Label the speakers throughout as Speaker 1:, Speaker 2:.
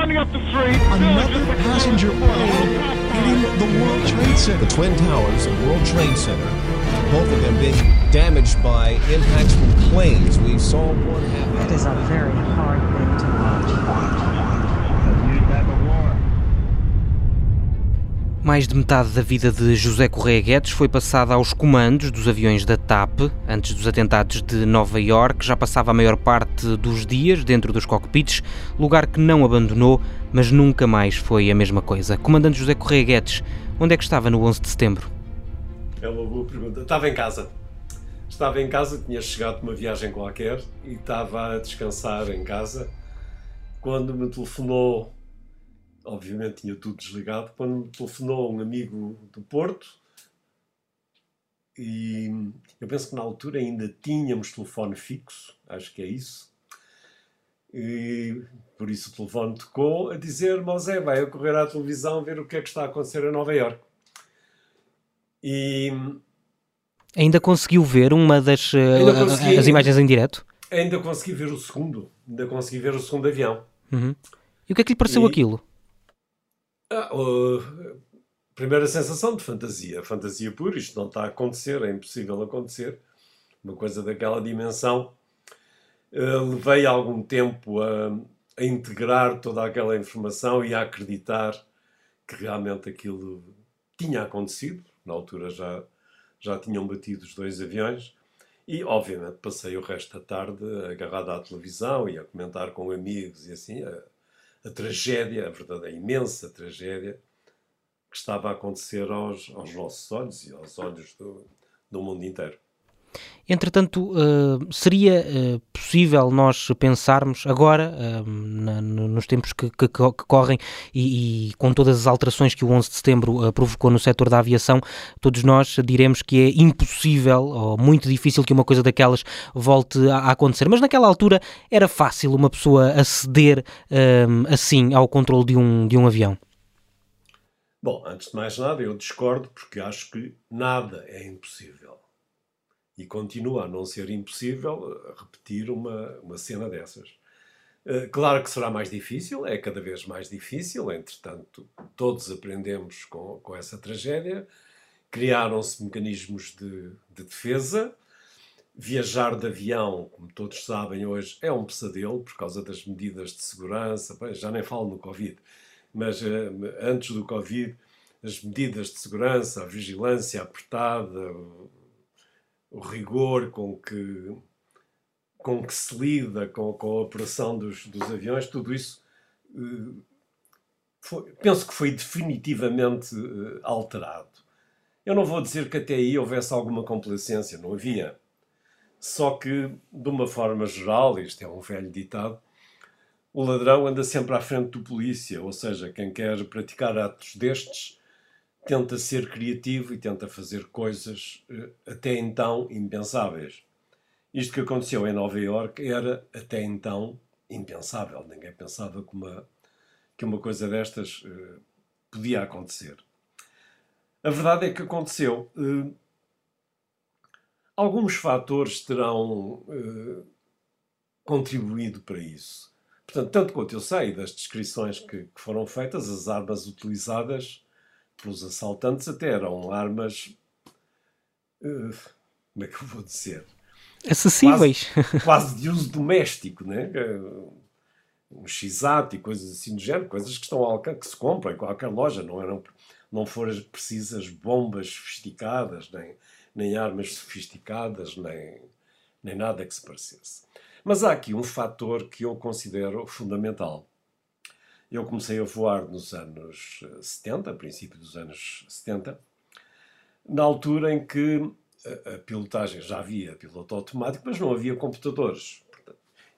Speaker 1: running up the street.
Speaker 2: Another passenger plane hitting the World Trade Center.
Speaker 3: The Twin Towers and World Trade Center, both of them being damaged by impacts from planes. We saw one happen.
Speaker 4: It is a very hard thing to watch.
Speaker 5: Mais de metade da vida de José Correia Guedes foi passada aos comandos dos aviões da TAP. Antes dos atentados de Nova York, já passava a maior parte dos dias dentro dos cockpits, lugar que não abandonou, mas nunca mais foi a mesma coisa. Comandante José Correia Guedes, onde é que estava no 11 de setembro?
Speaker 6: É uma boa pergunta. Estava em casa. Estava em casa, tinha chegado de uma viagem qualquer e estava a descansar em casa quando me telefonou obviamente tinha tudo desligado, quando me telefonou um amigo do Porto e eu penso que na altura ainda tínhamos telefone fixo, acho que é isso. E por isso o telefone tocou a dizer: Mosé, vai correr à televisão ver o que é que está a acontecer em Nova Iorque. E.
Speaker 5: Ainda conseguiu ver uma das uh, consegui, as imagens em direto?
Speaker 6: Ainda consegui ver o segundo. Ainda consegui ver o segundo avião.
Speaker 5: Uhum. E o que é que lhe pareceu e... aquilo?
Speaker 6: Ah, primeira sensação de fantasia. Fantasia pura, isto não está a acontecer, é impossível acontecer. Uma coisa daquela dimensão. Uh, levei algum tempo a, a, integrar toda aquela informação e a acreditar que realmente aquilo tinha acontecido. Na altura já, já tinham batido os dois aviões. E, obviamente, passei o resto da tarde agarrado à televisão e a comentar com amigos e assim. A, a tragédia, a verdade, a imensa tragédia que estava a acontecer aos, aos nossos olhos e aos olhos do, do mundo inteiro.
Speaker 5: Entretanto, uh, seria uh, possível nós pensarmos agora, na, nos tempos que, correm e, e, com todas as alterações que o 11 de setembro provocou no setor da aviação, todos nós diremos que é impossível ou muito difícil que uma coisa daquelas volte a, a acontecer. Mas naquela altura era fácil uma pessoa aceder assim ao controle de um, de um avião.
Speaker 6: Bom, antes de mais nada, eu discordo porque acho que nada é impossível e continua a não ser impossível eh, repetir uma, uma cena dessas. Eh, claro que será mais difícil, é cada vez mais difícil, entretanto, todos aprendemos com, com essa tragédia. Criaram-se mecanismos de, de defesa. Viajar de avião, como todos sabem hoje, é um pesadelo por causa das medidas de segurança. Bem, já nem falo no Covid, mas uh, antes do Covid, as medidas de segurança, a vigilância apertada, o rigor com que, com que se lida com, com a operação dos, dos aviões, tudo isso uh, foi, penso que foi definitivamente uh, alterado. Eu não vou dizer que até aí houvesse alguma complacência, não havia. Só que, de uma forma geral, isto é um velho ditado, o ladrão anda sempre à frente do polícia, ou seja, quem quer praticar atos destes tenta ser criativo e tenta fazer coisas eh, até então impensáveis. Isto que aconteceu em Nova Iorque era até então impensável. Ninguém pensava que uma, que uma coisa destas uh, podia acontecer. A verdade é que aconteceu. Uh, alguns fatores terão contribuído para isso. Portanto, tanto quanto eu sei das descrições que, que foram feitas, as armas utilizadas pelos assaltantes até eram armas. Uh, como é que eu vou dizer?
Speaker 5: Acessíveis.
Speaker 6: Quase, quase de uso doméstico, né? Um x e coisas assim do género, coisas que estão ao que se compram em qualquer loja, não eram não foram precisas bombas sofisticadas, nem, nem armas sofisticadas, nem, nem nada que se parecesse. Mas há aqui um fator que eu considero fundamental. Eu comecei a voar nos anos 70, princípio dos anos 70, na altura em que a, pilotagem já havia piloto automático, mas não havia computadores.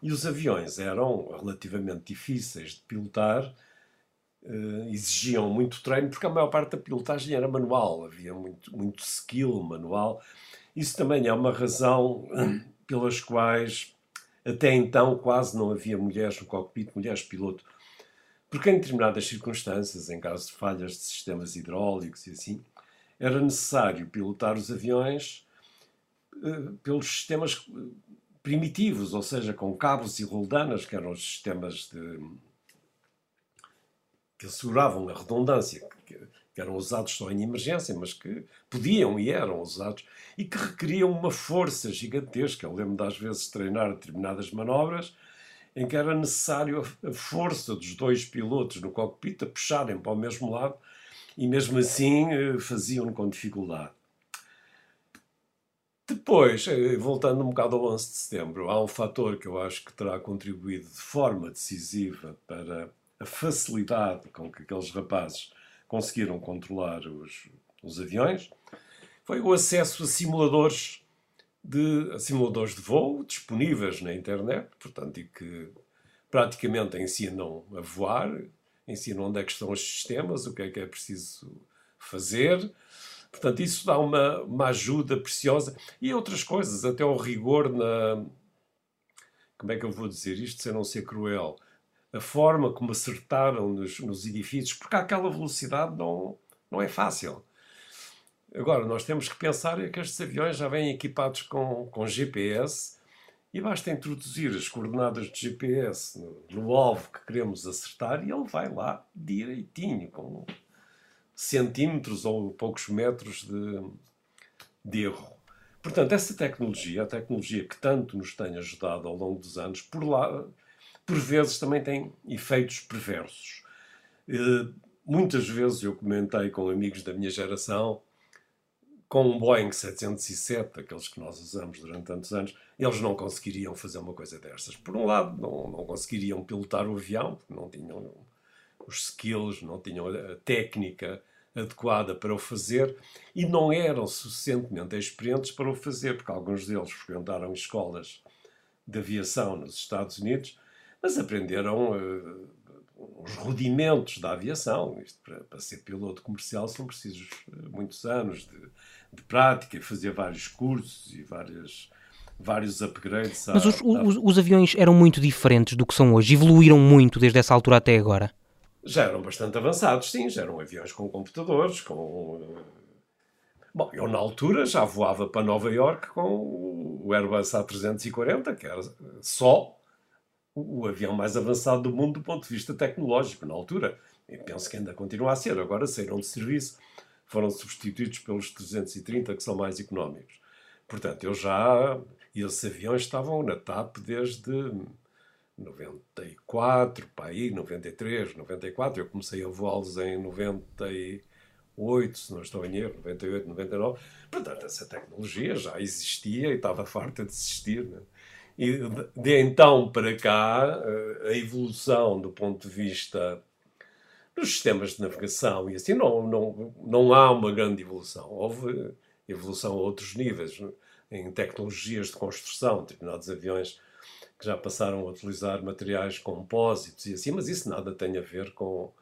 Speaker 6: E os aviões eram relativamente difíceis de pilotar, eh, exigiam muito treino, porque a maior parte da pilotagem era manual, havia muito, muito skill manual. Isso também é uma razão pelas quais até então quase não havia mulheres no cockpit, mulheres piloto porque em determinadas circunstâncias, em caso de falhas de sistemas hidráulicos e assim, era necessário pilotar os aviões uh, pelos sistemas eh, primitivos, ou seja, com cabos e roldanas, que eram os sistemas de, que asseguravam a redundância, que, que eram usados só em emergência, mas que podiam e eram usados, e que requeriam uma força gigantesca. Eu lembro de às vezes treinar determinadas manobras em que era necessário a força dos dois pilotos no cockpit a puxarem para o mesmo lado e mesmo assim eh, faziam com dificuldade. Depois, eh, voltando um bocado ao 11 de setembro, há um fator que eu acho que terá contribuído de forma decisiva para a facilidade com que aqueles rapazes conseguiram controlar os, os aviões, foi o acesso a simuladores de simuladores de voo disponíveis na internet, portanto, e que praticamente ensinam a voar, ensinam onde é que estão os sistemas, o que é que é preciso fazer. Portanto, isso dá uma, uma ajuda preciosa. E outras coisas, até o rigor na. Como é que eu vou dizer isto sem não ser cruel? a forma como acertaram nos, nos edifícios, porque àquela velocidade não, não é fácil. Agora, nós temos que pensar é que estes aviões já vêm equipados com, com GPS e basta introduzir as coordenadas de GPS no, no, alvo que queremos acertar e ele vai lá direitinho, com centímetros ou poucos metros de, de erro. Portanto, essa tecnologia, a tecnologia que tanto nos tem ajudado ao longo dos anos, por lá por vezes também tem efeitos perversos. Uh, muitas vezes eu comentei com amigos da minha geração, com um Boeing 707, aqueles que nós usamos durante tantos anos, eles não conseguiriam fazer uma coisa destas. Por um lado, não, não conseguiriam pilotar o avião, porque não tinham os skills, não tinham a técnica adequada para o fazer e não eram suficientemente experientes para o fazer, porque alguns deles frequentaram escolas de aviação nos Estados Unidos mas aprenderam uh, os rudimentos da aviação. Isto, para, para, ser piloto comercial são precisos uh, muitos anos de, de, prática fazer vários cursos e várias, vários upgrades.
Speaker 5: Mas os, os, os, aviões eram muito diferentes do que são hoje? Evoluíram muito desde essa altura até agora?
Speaker 6: Já eram bastante avançados, sim. Já eram aviões com computadores, com... Bom, eu na altura já voava para Nova York com o Airbus A340, que era só o, avião mais avançado do mundo do ponto de vista tecnológico na altura. E penso que ainda continua a ser. Agora saíram de serviço, foram substituídos pelos 330 que são mais económicos. Portanto, eu já. E esses aviões estavam na TAP desde 94, para aí, 93, 94. Eu comecei a voá-los em 98, se não estou em erro, 98, 99. Portanto, essa tecnologia já existia e estava farta de existir. Né? E de então para cá, eh, a evolução do ponto de vista dos sistemas de navegação e assim, não, não, não há uma grande evolução. Houve evolução a outros níveis, em tecnologias de construção, determinados aviões que já passaram a utilizar materiais compósitos e assim, mas isso nada tem a ver com,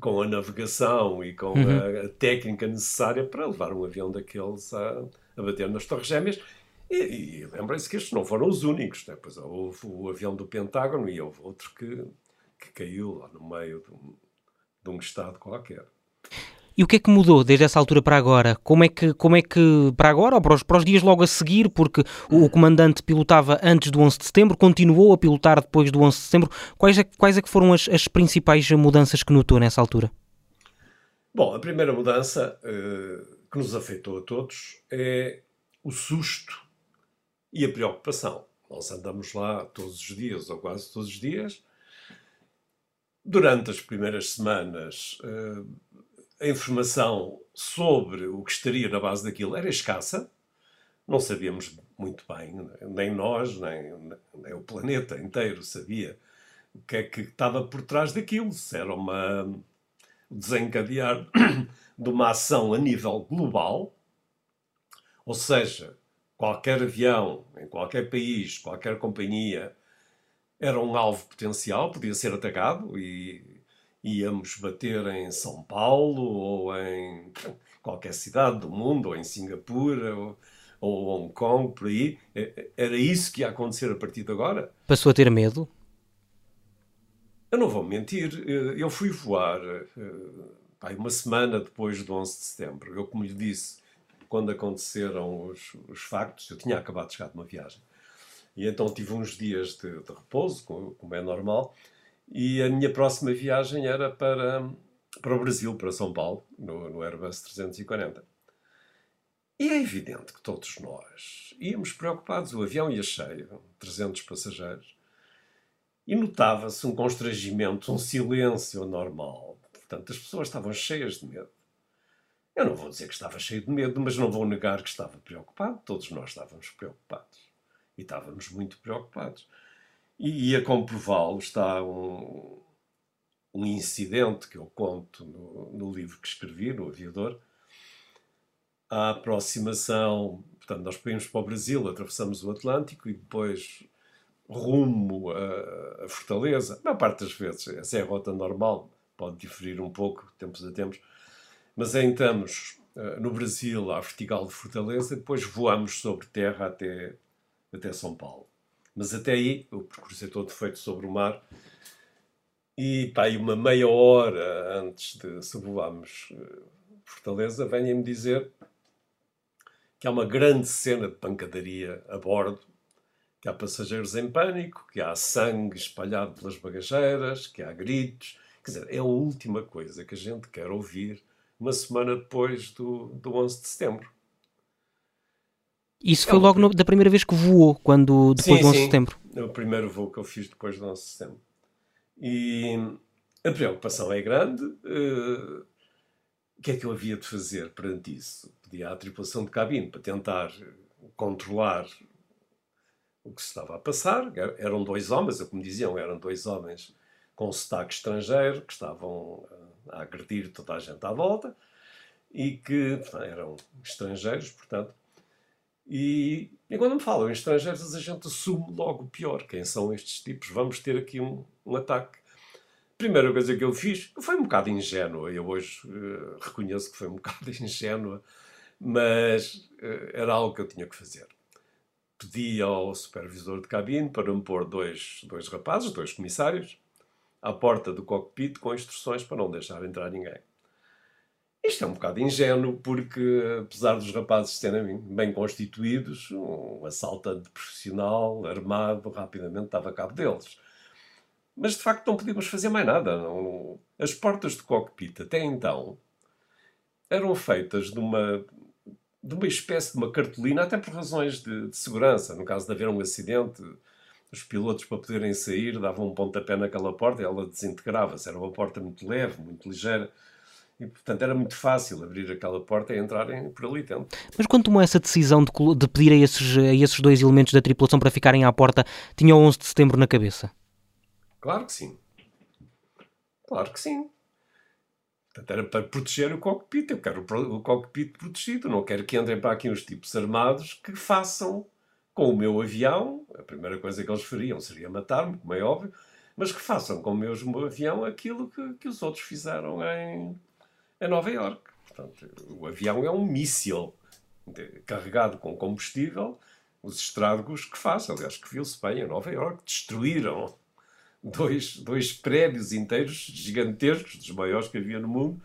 Speaker 6: com a navegação e com uhum. a, a, técnica necessária para levar um avião daqueles a, a bater nas torres gêmeas e, e lembrem-se que estes não foram os únicos. Né? Pois houve o avião do Pentágono e houve outro que, que caiu lá no meio um, de um estado qualquer.
Speaker 5: E o que é que mudou desde essa altura para agora? Como é que, como é que para agora, ou para os, para os dias logo a seguir, porque o, o, comandante pilotava antes do 11 de setembro, continuou a pilotar depois do 11 de setembro, quais é, quais é que foram as, as principais mudanças que notou nessa altura?
Speaker 6: Bom, a primeira mudança uh, que nos afetou a todos é o susto e a preocupação. Nós andamos lá todos os dias, ou quase todos os dias. Durante as primeiras semanas, eh, a informação sobre o que estaria na base daquilo era escassa. Não sabíamos muito bem, nem nós, nem, nem o planeta inteiro sabia o que é que estava por trás daquilo. Se era uma desencadear de uma ação a nível global, ou seja, qualquer avião, em qualquer país, qualquer companhia, era um alvo potencial, podia ser atacado e íamos bater em São Paulo ou em qualquer cidade do mundo, ou em Singapura ou, ou Hong Kong, por aí. Era isso que ia acontecer a partir de agora.
Speaker 5: Passou a ter medo?
Speaker 6: Eu não vou mentir, eu fui voar eh, uma semana depois do 11 de setembro. Eu, como lhe disse, quando aconteceram os, os factos, eu tinha acabado de chegar de uma viagem. E então tive uns dias de, de repouso, como, é normal, E a minha próxima viagem era para, para o Brasil, para São Paulo, no, no Airbus 340. E é evidente que todos nós íamos preocupados. O avião ia cheio, 300 passageiros, e notava-se um constrangimento, um silêncio normal. Portanto, as pessoas estavam cheias de medo. Eu não vou dizer que estava cheio de medo, mas não vou negar que estava preocupado. Todos nós estávamos preocupados. E estávamos muito preocupados. E, e a comprová-lo está um, um incidente que eu conto no, no livro que escrevi, no Aviador, a aproximação. Portanto, nós pedimos para o Brasil, atravessamos o Atlântico e depois rumo a, a Fortaleza. A maior parte das vezes, essa é a rota normal, pode diferir um pouco, tempos a tempos, mas entramos uh, no Brasil, à vertical de Fortaleza, depois voamos sobre terra até, até São Paulo. Mas até aí, o percurso é todo feito sobre o mar. E pá, uma meia hora antes de sobrevoarmos uh, Fortaleza, venham-me dizer que há uma grande cena de pancadaria a bordo, que há passageiros em pânico, que há sangue espalhado pelas bagageiras, que há gritos. Quer dizer, é a última coisa que a gente quer ouvir uma semana depois do, do 11 de setembro.
Speaker 5: Isso foi é logo no, da primeira vez que voou, quando, depois sim, do 11 de setembro?
Speaker 6: É o primeiro voo que eu fiz depois do 11 de setembro. E a preocupação é grande. Uh, o que é que eu havia de fazer perante isso? Pedi à tripulação de cabine para tentar controlar o que se estava a passar. Eram dois homens, como diziam, eram dois homens com sotaque estrangeiro que estavam a agredir toda a gente à volta e que portanto, eram estrangeiros, portanto. E, quando me falam em estrangeiros, a gente assume logo pior. Quem são estes tipos? Vamos ter aqui um, um ataque primeira coisa que eu fiz foi um bocado ingênua. Eu hoje uh, reconheço que foi um bocado ingênua, mas uh, era algo que eu tinha que fazer. Pedi ao supervisor de cabine para me pôr dois, dois rapazes, dois comissários, à porta do cockpit com instruções para não deixar entrar ninguém. Isto é um bocado ingênuo, porque apesar dos rapazes serem bem constituídos, um assaltante profissional, armado, rapidamente dava cabo deles mas de facto não podíamos fazer mais nada. Não... As portas do cockpit até então eram feitas de uma, de uma espécie de uma cartolina, até por razões de, de segurança. No caso de haver um acidente, os pilotos, para poderem sair, davam um pontapé naquela porta e ela desintegrava-se. Era uma porta muito leve, muito ligeira. E, portanto, era muito fácil abrir aquela porta e entrarem por ali dentro.
Speaker 5: Mas quando tomou essa decisão de, de pedir a esses, a esses dois elementos da tripulação para ficarem à porta, tinha o 11 de setembro na cabeça?
Speaker 6: Claro que sim. Claro que sim. Portanto, era para proteger o cockpit. Eu quero o cockpit protegido. Não quero que entrem para aqui uns tipos armados que façam com o meu avião. A primeira coisa que eles fariam seria matar-me, como é óbvio. Mas que façam com o meu avião aquilo que, que os outros fizeram em, em Nova York. Portanto, o avião é um míssil carregado com combustível. Os estragos que faz, aliás, que viu-se bem em Nova York, destruíram dois, dois prédios inteiros gigantescos, dos maiores que havia no mundo,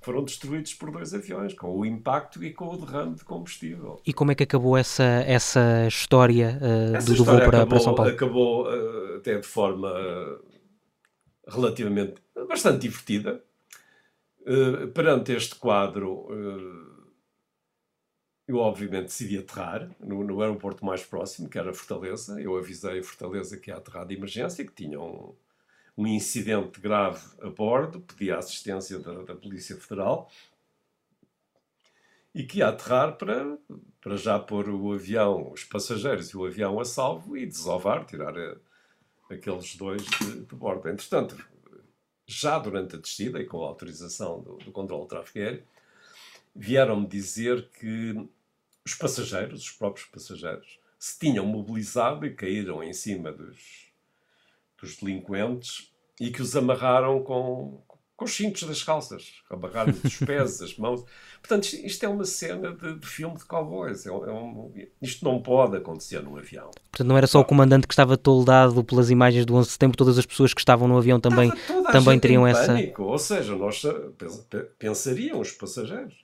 Speaker 6: foram destruídos por dois aviões, com o impacto e com o derrame de combustível.
Speaker 5: E como é que acabou essa, essa história uh, essa do, história voo para, acabou, para, São Paulo?
Speaker 6: Acabou uh, até de forma uh, relativamente bastante divertida. Perante este quadro, eu, obviamente, decidi aterrar no, no, aeroporto mais próximo, que era Fortaleza. Eu avisei a Fortaleza que ia aterrar de emergência, que tinha um, um incidente grave a bordo, pedi a assistência da, da Polícia Federal e que ia aterrar para, para já pôr o avião, os passageiros e o avião a salvo e desovar, tirar a, aqueles dois de, de, bordo. Entretanto, já durante a descida e com a autorização do, do controle de tráfego aéreo, vieram-me dizer que os passageiros, os próprios passageiros, se tinham mobilizado e caíram em cima dos, dos delinquentes e que os amarraram com, com os cintos das calças, amarraram os pés, as mãos. Portanto, isto, isto é uma cena de, de filme de cowboys. É, é um, isto não pode acontecer num avião.
Speaker 5: Portanto, não era só o comandante que estava toldado pelas imagens do 11 de setembro, todas as pessoas que estavam no avião também, também teriam essa.
Speaker 6: Pânico. Ou seja, nós pensariam os passageiros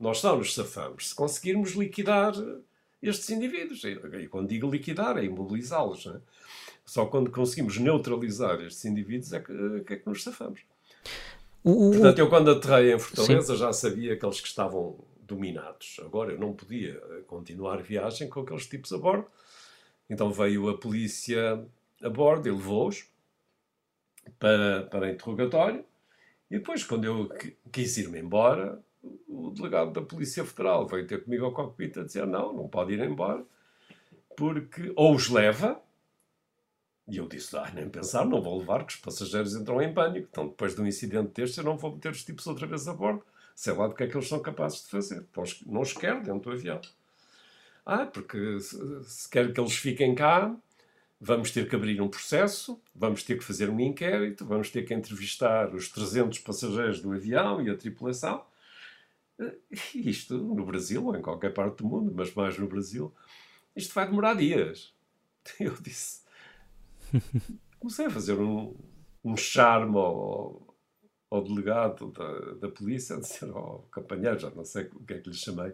Speaker 6: nós só nos safamos se conseguirmos liquidar estes indivíduos. E quando digo liquidar, é imobilizá-los. É? Só quando conseguimos neutralizar estes indivíduos é que, é que nos safamos.
Speaker 5: O, o-
Speaker 6: Portanto, eu quando aterrei em Fortaleza já sabia aqueles que estavam dominados. Agora eu não podia continuar a viagem com aqueles tipos a bordo. Então veio a polícia a bordo e levou-os para, para interrogatório. E depois, quando eu qui- quis ir-me embora, o delegado da Polícia Federal veio ter comigo ao cockpit a dizer: não, não pode ir embora, porque ou os leva. E eu disse: ah, nem pensar, não vou levar, que os passageiros entram em pânico. Então, depois de um incidente deste, eu não vou meter os tipos outra vez a bordo. Sei lá do que é que eles são capazes de fazer. Não os quero dentro do avião. Ah, porque se, se quer que eles fiquem cá, vamos ter que abrir um processo, vamos ter que fazer um inquérito, vamos ter que entrevistar os 300 passageiros do avião e a tripulação. Eh, Isto no Brasil ou em qualquer parte do mundo, mas mais no Brasil, isto vai demorar dias. Eu disse. Comecei a fazer um, um charme ao, ao delegado da, da polícia, a dizer ao companheiro, já não sei o que é que lhe chamei,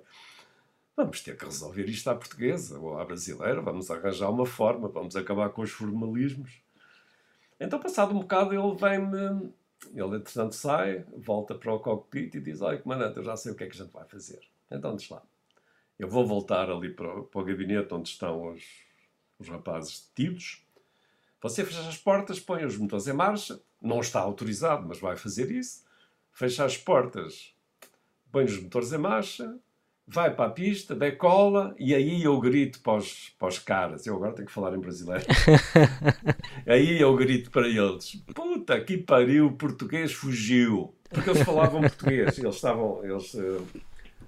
Speaker 6: vamos ter que resolver isto à portuguesa ou à brasileira, vamos arranjar uma forma, vamos acabar com os formalismos. Então, passado um bocado, ele vem-me. Ele, entretanto, sai, volta para o cockpit e diz: Olha, comandante, eu já sei o que é que a gente vai fazer. Então, diz lá. Eu vou voltar ali para, o- para o gabinete onde estão os, os rapazes detidos. Você fecha as portas, põe os motores em marcha. Não está autorizado, mas vai fazer isso. Fecha as portas, põe os motores em marcha, vai para a pista, decola e aí eu grito para os, para os caras. Eu agora tenho que falar em brasileiro. aí eu grito para eles: Puta que pariu, o português fugiu. Porque eles falavam português. Eles estavam. Eles eh,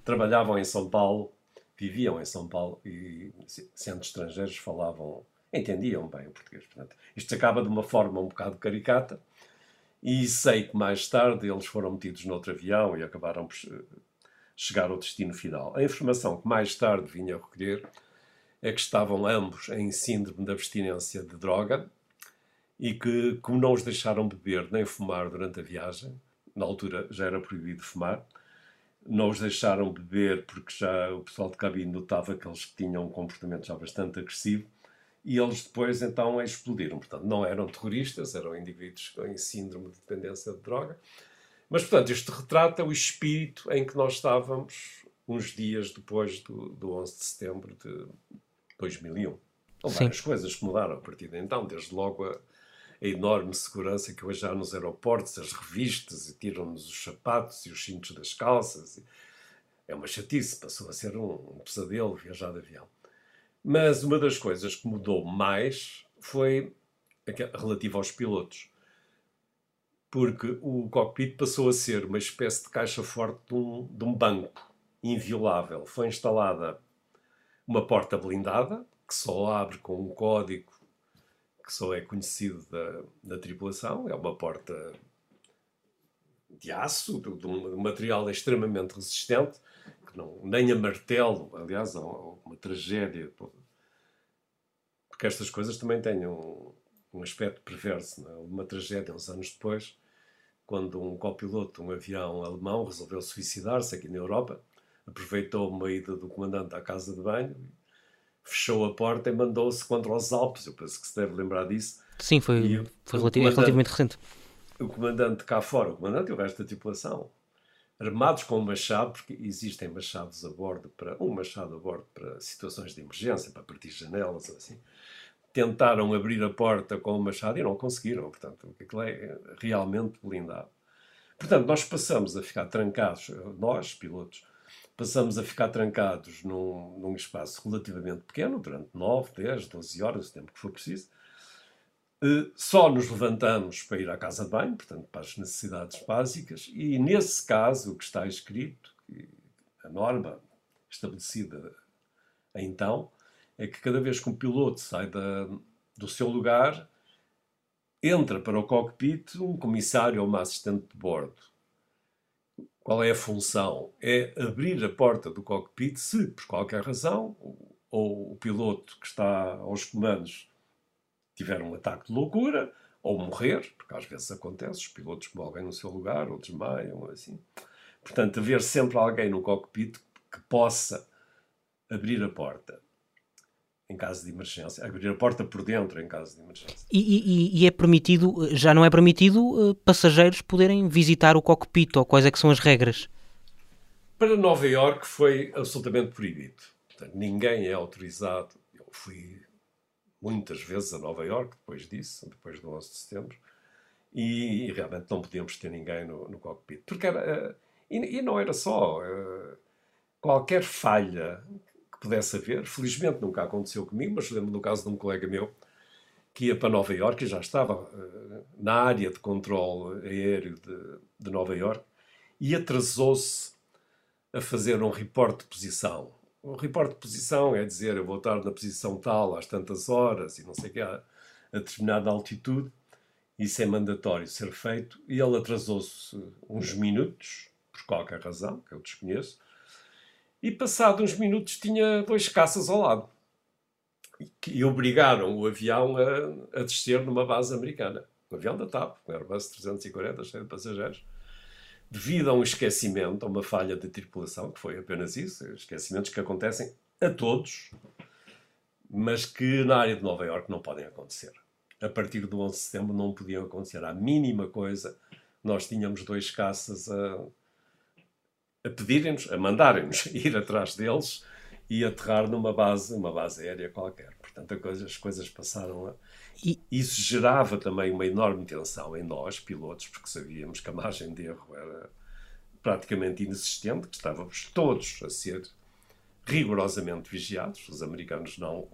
Speaker 6: trabalhavam em São Paulo, viviam em São Paulo e, se- sendo estrangeiros, falavam. Entendiam bem o português. Portanto, isto acaba de uma forma um bocado caricata. E sei que mais tarde eles foram metidos noutro avião e acabaram por eh, chegar ao destino final. A informação que mais tarde vinha a recolher é que estavam ambos em síndrome de abstinência de droga e que, como não os deixaram beber nem fumar durante a viagem, na altura já era proibido fumar, não os deixaram beber porque já o pessoal de cabine notava que eles tinham um comportamento já bastante agressivo e eles depois então explodiram. Portanto, não eram terroristas, eram indivíduos em síndrome de dependência de droga. Mas, portanto, isto retrata o espírito em que nós estávamos uns dias depois do, do 11 de setembro de 2001. Houve várias coisas que mudaram a partir de então, desde logo a, a enorme segurança que hoje há nos aeroportos, as revistas, e tiram-nos os sapatos e os cintos das calças. É uma chatice, passou a ser um, um pesadelo viajar de avião. Mas uma das coisas que mudou mais foi relativa aos pilotos. Porque o cockpit passou a ser uma espécie de caixa forte de um, de um banco inviolável. Foi instalada uma porta blindada, que só abre com um código que só é conhecido da, da tripulação. É uma porta de aço, de um material extremamente resistente, que não, nem a martelo, aliás, há uma tragédia, porque estas coisas também têm um, um aspecto perverso. É? Uma tragédia, uns anos depois, quando um copiloto de um avião alemão resolveu suicidar-se aqui na Europa, aproveitou uma ida do comandante à casa de banho, fechou a porta e mandou-se contra os Alpes. Eu penso que se deve lembrar disso.
Speaker 5: Sim, foi, foi relativamente recente.
Speaker 6: o comandante cá fora, o comandante e o resto da tripulação, armados com um machado, porque existem machados a bordo para um machado a bordo para situações de emergência, para partir janelas, assim. Tentaram abrir a porta com o machado e não conseguiram, portanto, aquilo é realmente blindado. Portanto, nós passamos a ficar trancados, nós, pilotos, passamos a ficar trancados num, num espaço relativamente pequeno, durante 9, 10, 12 horas, o tempo que for preciso, só nos levantamos para ir à casa de banho, portanto, para as necessidades básicas, e nesse caso, o que está escrito, a norma estabelecida então, é que cada vez que um piloto sai da- do seu lugar, entra para o cockpit um comissário ou uma assistente de bordo. Qual é a função? É abrir a porta do cockpit se, por qualquer razão, ou o piloto que está aos comandos tiver um ataque de loucura ou morrer, porque às vezes acontece, os pilotos morrem no seu lugar ou desmaiam, ou assim. Portanto, haver sempre alguém no cockpit que possa abrir a porta. em caso de emergência, abrir a porta por dentro em caso de emergência.
Speaker 5: E, e- e é permitido, já não é permitido, eh, passageiros poderem visitar o cockpit ou quais é que são as regras?
Speaker 6: Para Nova Iorque foi absolutamente proibido. Portanto, ninguém é autorizado. Eu fui muitas vezes a Nova Iorque depois disso, depois do 11 de setembro, e, e realmente não podíamos ter ninguém no, no cockpit. Porque era. eh, E, e não era só. eh, Qualquer falha que pudesse haver, felizmente nunca aconteceu comigo, mas lembro do caso de um colega meu que ia para Nova Iorque e já estava eh, na área de controle aéreo de, de Nova Iorque e atrasou-se a fazer um reporte de posição. Um reporte de posição é dizer eu vou estar na posição tal às tantas horas e não sei o que, a, a determinada altitude. Isso é mandatório ser feito. E ele atrasou-se uns minutos, por qualquer razão, que eu desconheço, e passado uns minutos tinha dois caças ao lado. Que- obrigaram o avião a, a descer numa base americana. Um avião da TAP, um Airbus 340, cheio de passageiros devido a um esquecimento, a uma falha de tripulação, que foi apenas isso, esquecimentos que acontecem a todos, mas que na área de Nova Iorque não podem acontecer. A partir do 11 de setembro não podiam acontecer a mínima coisa. Nós tínhamos dois caças a, a pedirem-nos, a mandarem-nos ir atrás deles e aterrar numa base, uma base aérea qualquer. Portanto, a coisa- as coisas passaram a,
Speaker 5: E-
Speaker 6: isso gerava também uma enorme tensão em nós, pilotos, porque sabíamos que a margem de erro era praticamente inexistente, que estávamos todos a ser rigorosamente vigiados. Os americanos não,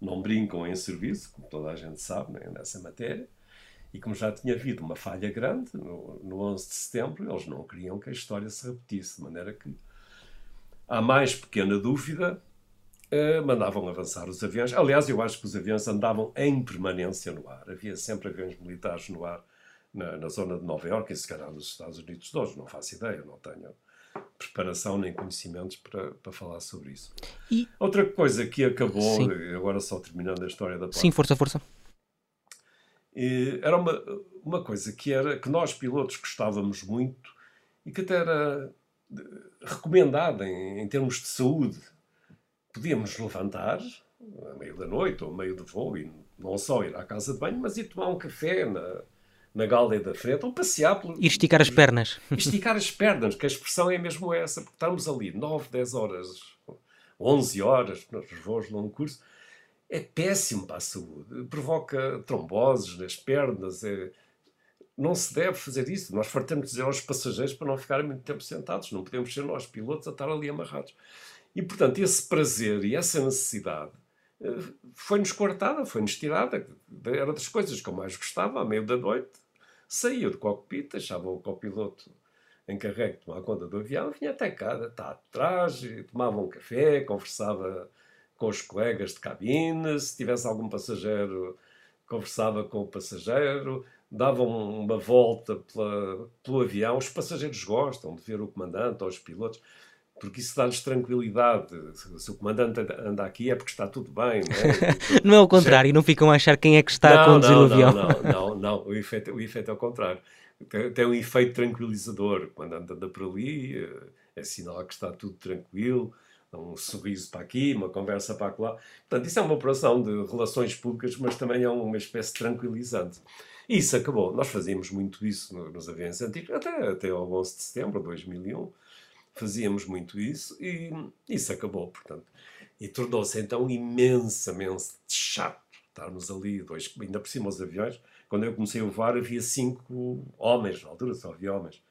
Speaker 6: não brincam em serviço, como toda a gente sabe, né, nessa matéria. E como já tinha havido uma falha grande no, no 11 de setembro, eles não queriam que a história se repetisse, de maneira que, à mais pequena dúvida, eh, mandavam avançar os aviões. Aliás, eu acho que os aviões andavam em permanência no ar. Havia sempre aviões militares no ar na, na zona de Nova Iorque e se calhar nos Estados Unidos de hoje. Não faço ideia, não tenho preparação nem conhecimentos para, para falar sobre isso.
Speaker 5: E-
Speaker 6: Outra coisa que acabou,
Speaker 5: Sim.
Speaker 6: agora só terminando a história da
Speaker 5: Sim, força, força.
Speaker 6: era uma, uma coisa que era que nós pilotos gostávamos muito e que até era eh, recomendada em, em termos de saúde. Podíamos levantar a meio da noite ou a meio de voo e não só ir à casa de banho, mas ir tomar um café na, na galda da frente ou passear pelo,
Speaker 5: Ir esticar as pernas.
Speaker 6: esticar as pernas, que a expressão é mesmo essa, porque estamos ali 9, 10 horas, 11 horas nos voos de longo curso, é péssimo para a saúde, provoca tromboses nas pernas, é... não se deve fazer isso. Nós fartamos dizer aos passageiros para não ficarem muito tempo sentados, não podemos ser nós pilotos a estar ali amarrados. E, portanto, esse prazer e essa necessidade eh, foi-nos cortada, foi-nos tirada. Era das coisas que eu mais gostava, à meio da noite, saía do cockpit, deixava o copiloto encarregue de tomar conta do avião, vinha até cá, está atrás, tomava um café, conversava com os colegas de cabine, se tivesse algum passageiro, conversava com o passageiro, dava um- uma volta pela- pelo avião. Os passageiros gostam de ver o comandante ou os pilotos, porque isso dá-lhes tranquilidade. Se, o comandante anda- aqui é porque está tudo bem, não é?
Speaker 5: Não é o contrário, não ficam a achar quem é que está a
Speaker 6: Não,
Speaker 5: conduzir
Speaker 6: não,
Speaker 5: o avião.
Speaker 6: Não, não, não, não. O, efeito, o efeito é o contrário. Tem, tem um efeito tranquilizador. Quando anda, anda por ali, eh, é sinal que está tudo tranquilo, dá um sorriso para aqui, uma conversa para lá. Portanto, isso é uma operação de relações públicas, mas também é uma espécie de tranquilizante. E isso acabou. Nós fazíamos muito isso no- nos aviões antigos, até, até ao 11 de setembro de 2001. Fazíamos muito isso e isso acabou, portanto. E tornou-se então imensamente chato estarmos ali, dois, ainda por cima os aviões. Quando eu comecei a voar havia cinco homens, na altura só havia homens,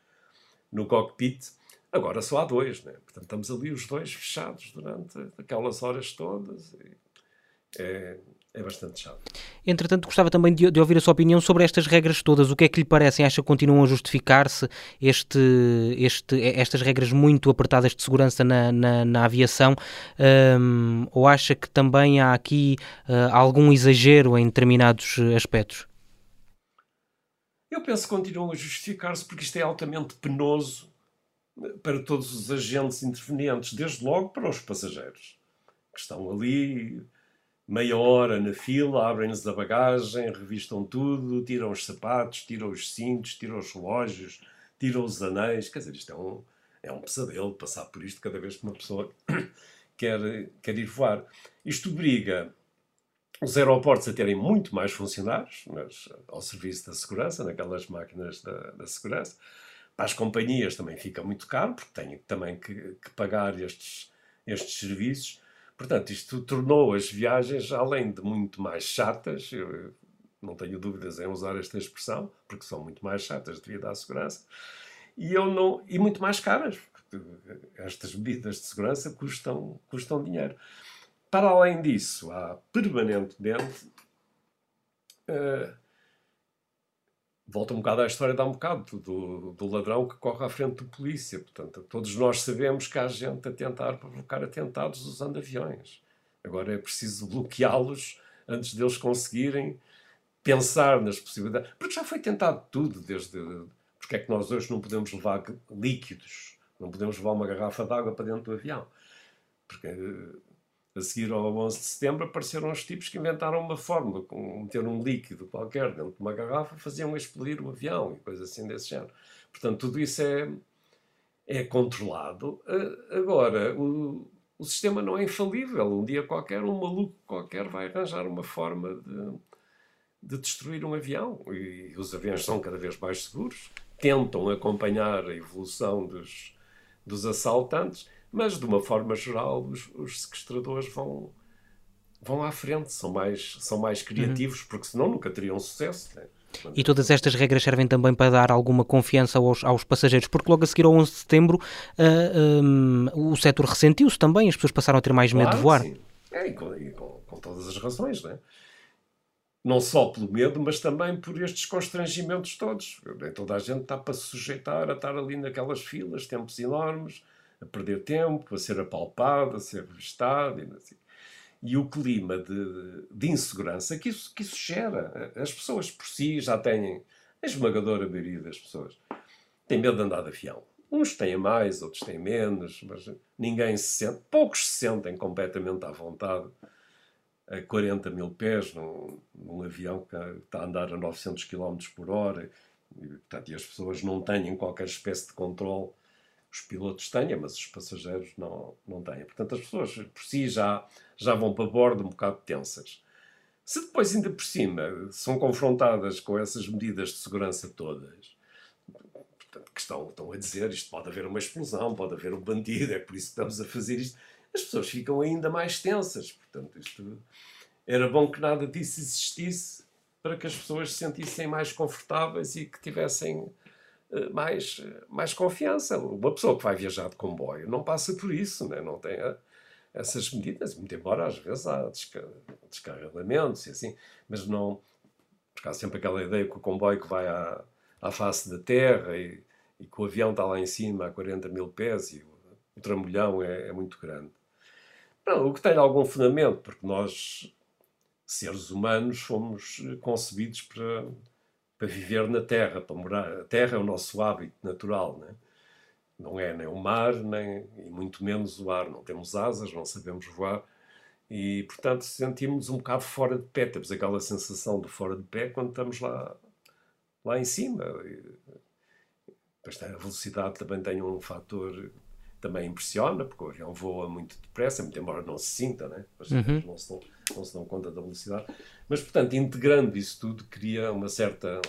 Speaker 6: no cockpit. Agora só há dois, né? Portanto, estamos ali os dois fechados durante aquelas horas todas. e É, é bastante chato.
Speaker 5: Entretanto, gostava também de, de ouvir a sua opinião sobre estas regras todas. O que é que lhe parecem? Acha que continuam a justificar-se este, este, estas regras muito apertadas de segurança na, na, na aviação? Hum, ou acha que também há aqui ah, algum exagero em determinados eh, aspectos?
Speaker 6: Eu penso que continuam a justificar-se porque isto é altamente penoso para todos os agentes intervenientes, desde logo para os passageiros, que estão ali meia hora na fila, abrem-nos a bagagem, revistam tudo, tiram os sapatos, tiram os cintos, tiram os relógios, tiram os anéis. Quer dizer, isto é um, é um pesadelo passar por isto cada vez que uma pessoa quer, quer ir voar. Isto obriga os aeroportos a terem muito mais funcionários mas, ao serviço da segurança, naquelas máquinas da, da segurança. Para as companhias também fica muito caro, porque têm também que, que pagar estes, estes serviços. Portanto, isto tornou as viagens, além de muito mais chatas, eu não tenho dúvidas em usar esta expressão, porque são muito mais chatas devido à segurança, e, eu não, e muito mais caras, porque estas medidas de segurança custam, custam dinheiro. Para além disso, há permanentemente. Uh, volta um bocado à história de há um bocado, do, do, ladrão que corre à frente da polícia. Portanto, todos nós sabemos que há gente a tentar provocar atentados usando aviões. Agora é preciso bloqueá-los antes deles conseguirem pensar nas possibilidades. Porque já foi tentado tudo, desde. Porque é que nós hoje não podemos levar líquidos? Não podemos levar uma garrafa de água para dentro do avião? Porque a seguir ao 11 de setembro, apareceram os tipos que inventaram uma fórmula, meter um líquido qualquer dentro de uma garrafa, faziam explodir o avião e coisas assim desse género. Portanto, tudo isso é, é controlado. Agora, o, o sistema não é infalível. Um dia qualquer, um maluco qualquer vai arranjar uma forma de, de destruir um avião. E os aviões são cada vez mais seguros, tentam acompanhar a evolução dos, dos assaltantes mas, de uma forma geral, os, os sequestradores vão, vão à frente, são mais, são mais criativos, uhum. porque senão nunca teriam sucesso. Né?
Speaker 5: E todas estas regras servem também para dar alguma confiança aos, aos passageiros, porque logo a seguir ao 11 de setembro uh, um, o setor ressentiu-se também, as pessoas passaram a ter mais medo
Speaker 6: claro,
Speaker 5: de voar.
Speaker 6: Sim. É, e, com, e com, com, todas as razões, né? não só pelo medo, mas também por estes constrangimentos todos. Toda a gente está para se sujeitar a estar ali naquelas filas, tempos enormes, a perder tempo, a ser apalpado, a ser revistado e assim. E o clima de, de, insegurança que isso, que isso gera. As pessoas por si já têm, a esmagadora maioria das pessoas, tem medo de andar de avião. Uns têm mais, outros têm menos, mas ninguém se sente, poucos se sentem completamente à vontade a 40 mil pés num, num avião que está a andar a 900 km por hora e, portanto, e as pessoas não têm qualquer espécie de controle os pilotos têm, mas os passageiros não, não têm. Portanto, as pessoas por si já, já vão para bordo um bocado tensas. Se depois, ainda por cima, são confrontadas com essas medidas de segurança todas, portanto, que estão, estão a dizer isto pode haver uma explosão, pode haver um bandido, é por isso que estamos a fazer isto, as pessoas ficam ainda mais tensas. Portanto, isto era bom que nada disso existisse para que as pessoas se sentissem mais confortáveis e que tivessem mais, mais confiança. Uma pessoa que vai viajar de comboio não passa por isso, né? não tem eh, essas medidas, muito embora às vezes há descar descarregamentos e assim, mas não. Porque há sempre aquela ideia que o comboio que vai à, à face da terra e, e que o avião está lá em cima a 40 mil pés e o, o trambolhão é, é muito grande. Não, o que tem algum fundamento, porque nós, seres humanos, fomos concebidos para para viver na terra, para morar. A terra é o nosso hábito natural, né? não é nem o mar, nem, e muito menos o ar. Não temos asas, não sabemos voar e, portanto, sentimos um bocado fora de pé. Temos aquela sensação de fora de pé quando estamos lá, lá em cima. E, a velocidade também tem um fator também impressiona, porque o avião voa muito depressa, muito embora não se sinta, né? As uhum. não, se dão, não se dão conta da velocidade. Mas, portanto, integrando isso tudo, cria uma certa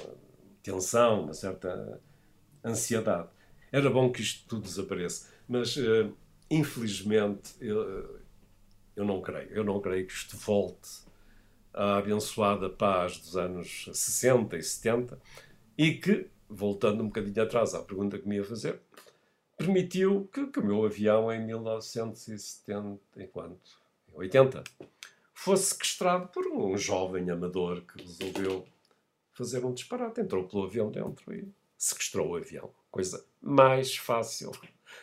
Speaker 6: tensão, uma certa ansiedade. Era bom que isto tudo desapareça, mas, uh, infelizmente, eu, eu não creio. Eu não creio que isto volte à abençoada paz dos anos 60 e 70 e que, voltando um bocadinho atrás à pergunta que me ia fazer, permitiu que, que o meu avião em 1970, enquanto 80, fosse sequestrado por um jovem amador que resolveu fazer um disparate. Entrou pelo avião dentro e sequestrou o avião. Coisa mais fácil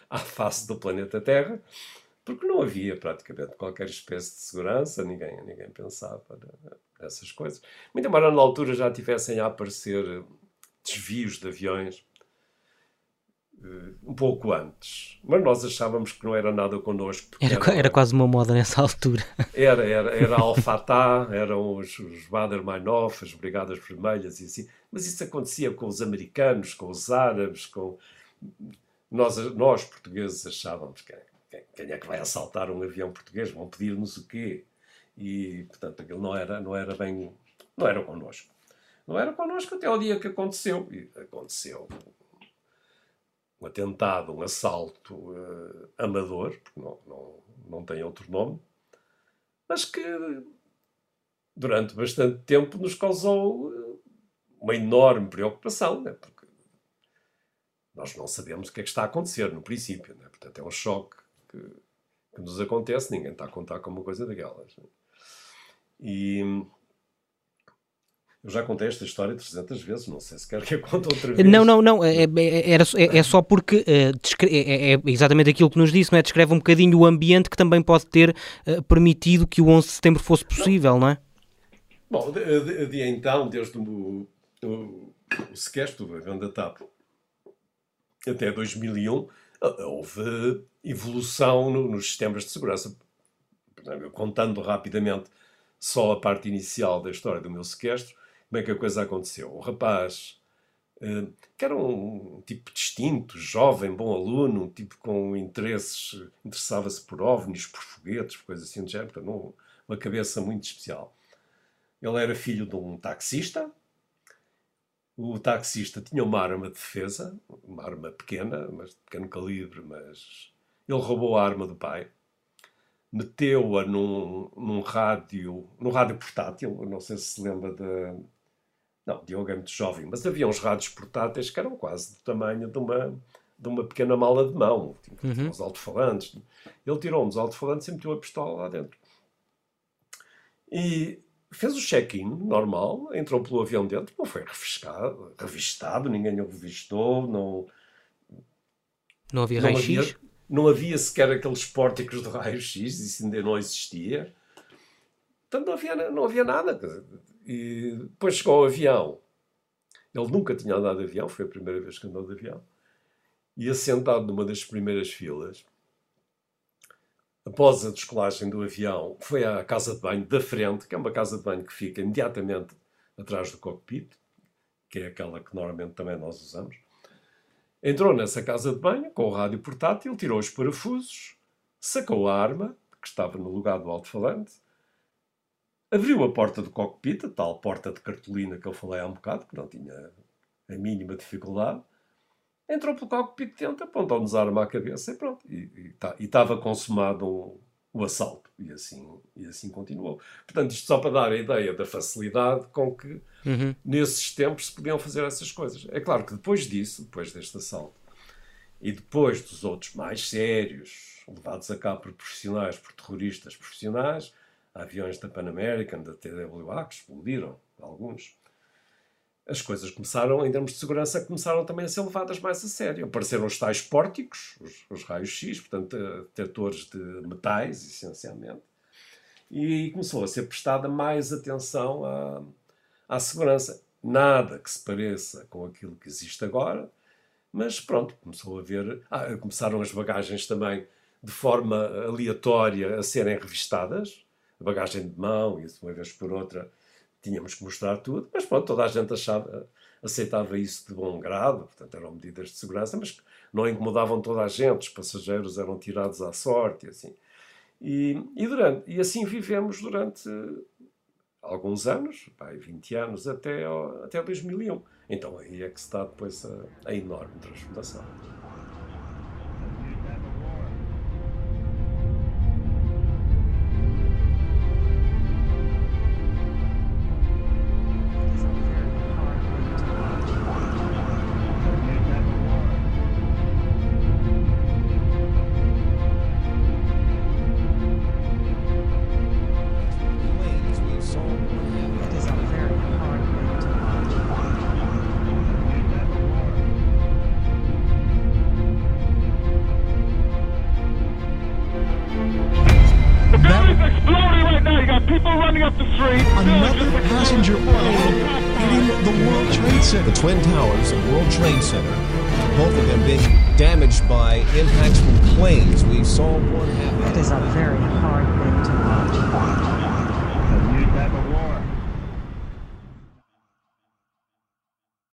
Speaker 6: à face do planeta Terra, porque não havia praticamente qualquer espécie de segurança, ninguém, ninguém pensava nessas coisas. Muito embora na altura já tivessem a aparecer desvios de aviões um pouco antes. Mas nós achávamos que não era nada connosco.
Speaker 5: Era, era, era, quase uma moda nessa altura.
Speaker 6: Era, era, era Al-Fatah, eram os, os Bader-Meinhof, as Brigadas Vermelhas e assim. Mas isso acontecia com os americanos, com os árabes, com... Nós, nós portugueses achávamos que quem, quem é que vai assaltar um avião português? Vão pedir-nos o quê? E, portanto, aquilo não era, não era bem. Não era connosco. Não era connosco até o dia que aconteceu. E aconteceu um atentado, um assalto uh, amador, porque não, não, não tem outro nome, mas que durante bastante tempo nos causou eh, uma enorme preocupação, né? porque nós não sabemos o que é que está a acontecer no princípio. Né? Portanto, é um choque que, que, nos acontece, ninguém está a contar com uma coisa daquelas. Né? E eu já contei esta história 300 vezes, não sei se quer que eu conte outra vez.
Speaker 5: Não, não, não, é, é, era, é, é só porque é, é, é, exatamente aquilo que nos disse, não é? Descreve um bocadinho o ambiente que também pode ter uh, permitido que o 11 de setembro fosse possível, não, não é?
Speaker 6: Bom, de, de, de, então, desde o, o, o sequestro da Venda TAP até 2001, houve evolução no, nos sistemas de segurança. Contando rapidamente só a parte inicial da história do meu sequestro, como é que a coisa aconteceu. O rapaz, eh, que era um tipo distinto, jovem, bom aluno, um tipo com interesses, interessava-se por ovnis, por foguetes, coisas assim de género, uma cabeça muito especial. Ele era filho de um taxista. O taxista tinha uma arma de defesa, uma arma pequena, mas de pequeno calibre, mas ele roubou a arma do pai meteu-a num, num rádio, num rádio portátil, não sei se se lembra da, não, Diogo é muito jovem, mas havia uns rádios portáteis que eram quase do tamanho de uma, de uma pequena mala de mão, tipo, uhum. uns alto-falantes. Ele tirou um dos alto-falantes e meteu a pistola lá dentro. E fez o check-in normal, entrou pelo avião dentro, não foi revistado, revistado ninguém o revistou, não...
Speaker 5: Não havia raio-x?
Speaker 6: Não havia sequer aqueles pórticos de raio-x, isso ainda não existia. Portanto, não havia, não havia nada. E depois chegou ao avião. Ele nunca tinha andado de avião, foi a primeira vez que andou de avião. E assentado numa das primeiras filas, após a descolagem do avião, foi à casa de banho da frente, que é uma casa de banho que fica imediatamente atrás do cockpit, que é aquela que normalmente também nós usamos. Entrou nessa casa de banho com o rádio portátil, tirou os parafusos, sacou a arma, que estava no lugar do alto-falante, Abriu a porta do cockpit, a tal porta de cartolina que eu falei há um bocado, que não tinha a mínima dificuldade. Entrou pelo cockpit dentro, apontou-nos a arma à cabeça e pronto. E estava consumado um, o assalto. E assim, e assim continuou. Portanto, isto só para dar a ideia da facilidade com que uhum. nesses tempos se podiam fazer essas coisas. É claro que depois disso, depois deste assalto, e depois dos outros mais sérios, levados a cabo por profissionais, por terroristas profissionais, aviões da Pan American, da TWA, que explodiram, alguns. As coisas começaram, em termos de segurança, começaram também a ser levadas mais a sério. Apareceram os tais pórticos, os, os raios-x, portanto, detectores de metais, essencialmente. E começou a ser prestada mais atenção à, à segurança. Nada que se pareça com aquilo que existe agora, mas pronto, começou a ver. Ah, começaram as bagagens também de forma aleatória a serem revistadas bagagem de mão, e uma vez por outra tínhamos que mostrar tudo, mas pronto, toda a gente achava, aceitava isso de bom grado, portanto eram medidas de segurança, mas não incomodavam toda a gente, os passageiros eram tirados à sorte, assim. E, e, e assim vivemos durante alguns anos, pai, 20 anos, até, até 2001. Então aí é que se dá depois a, a enorme transformação.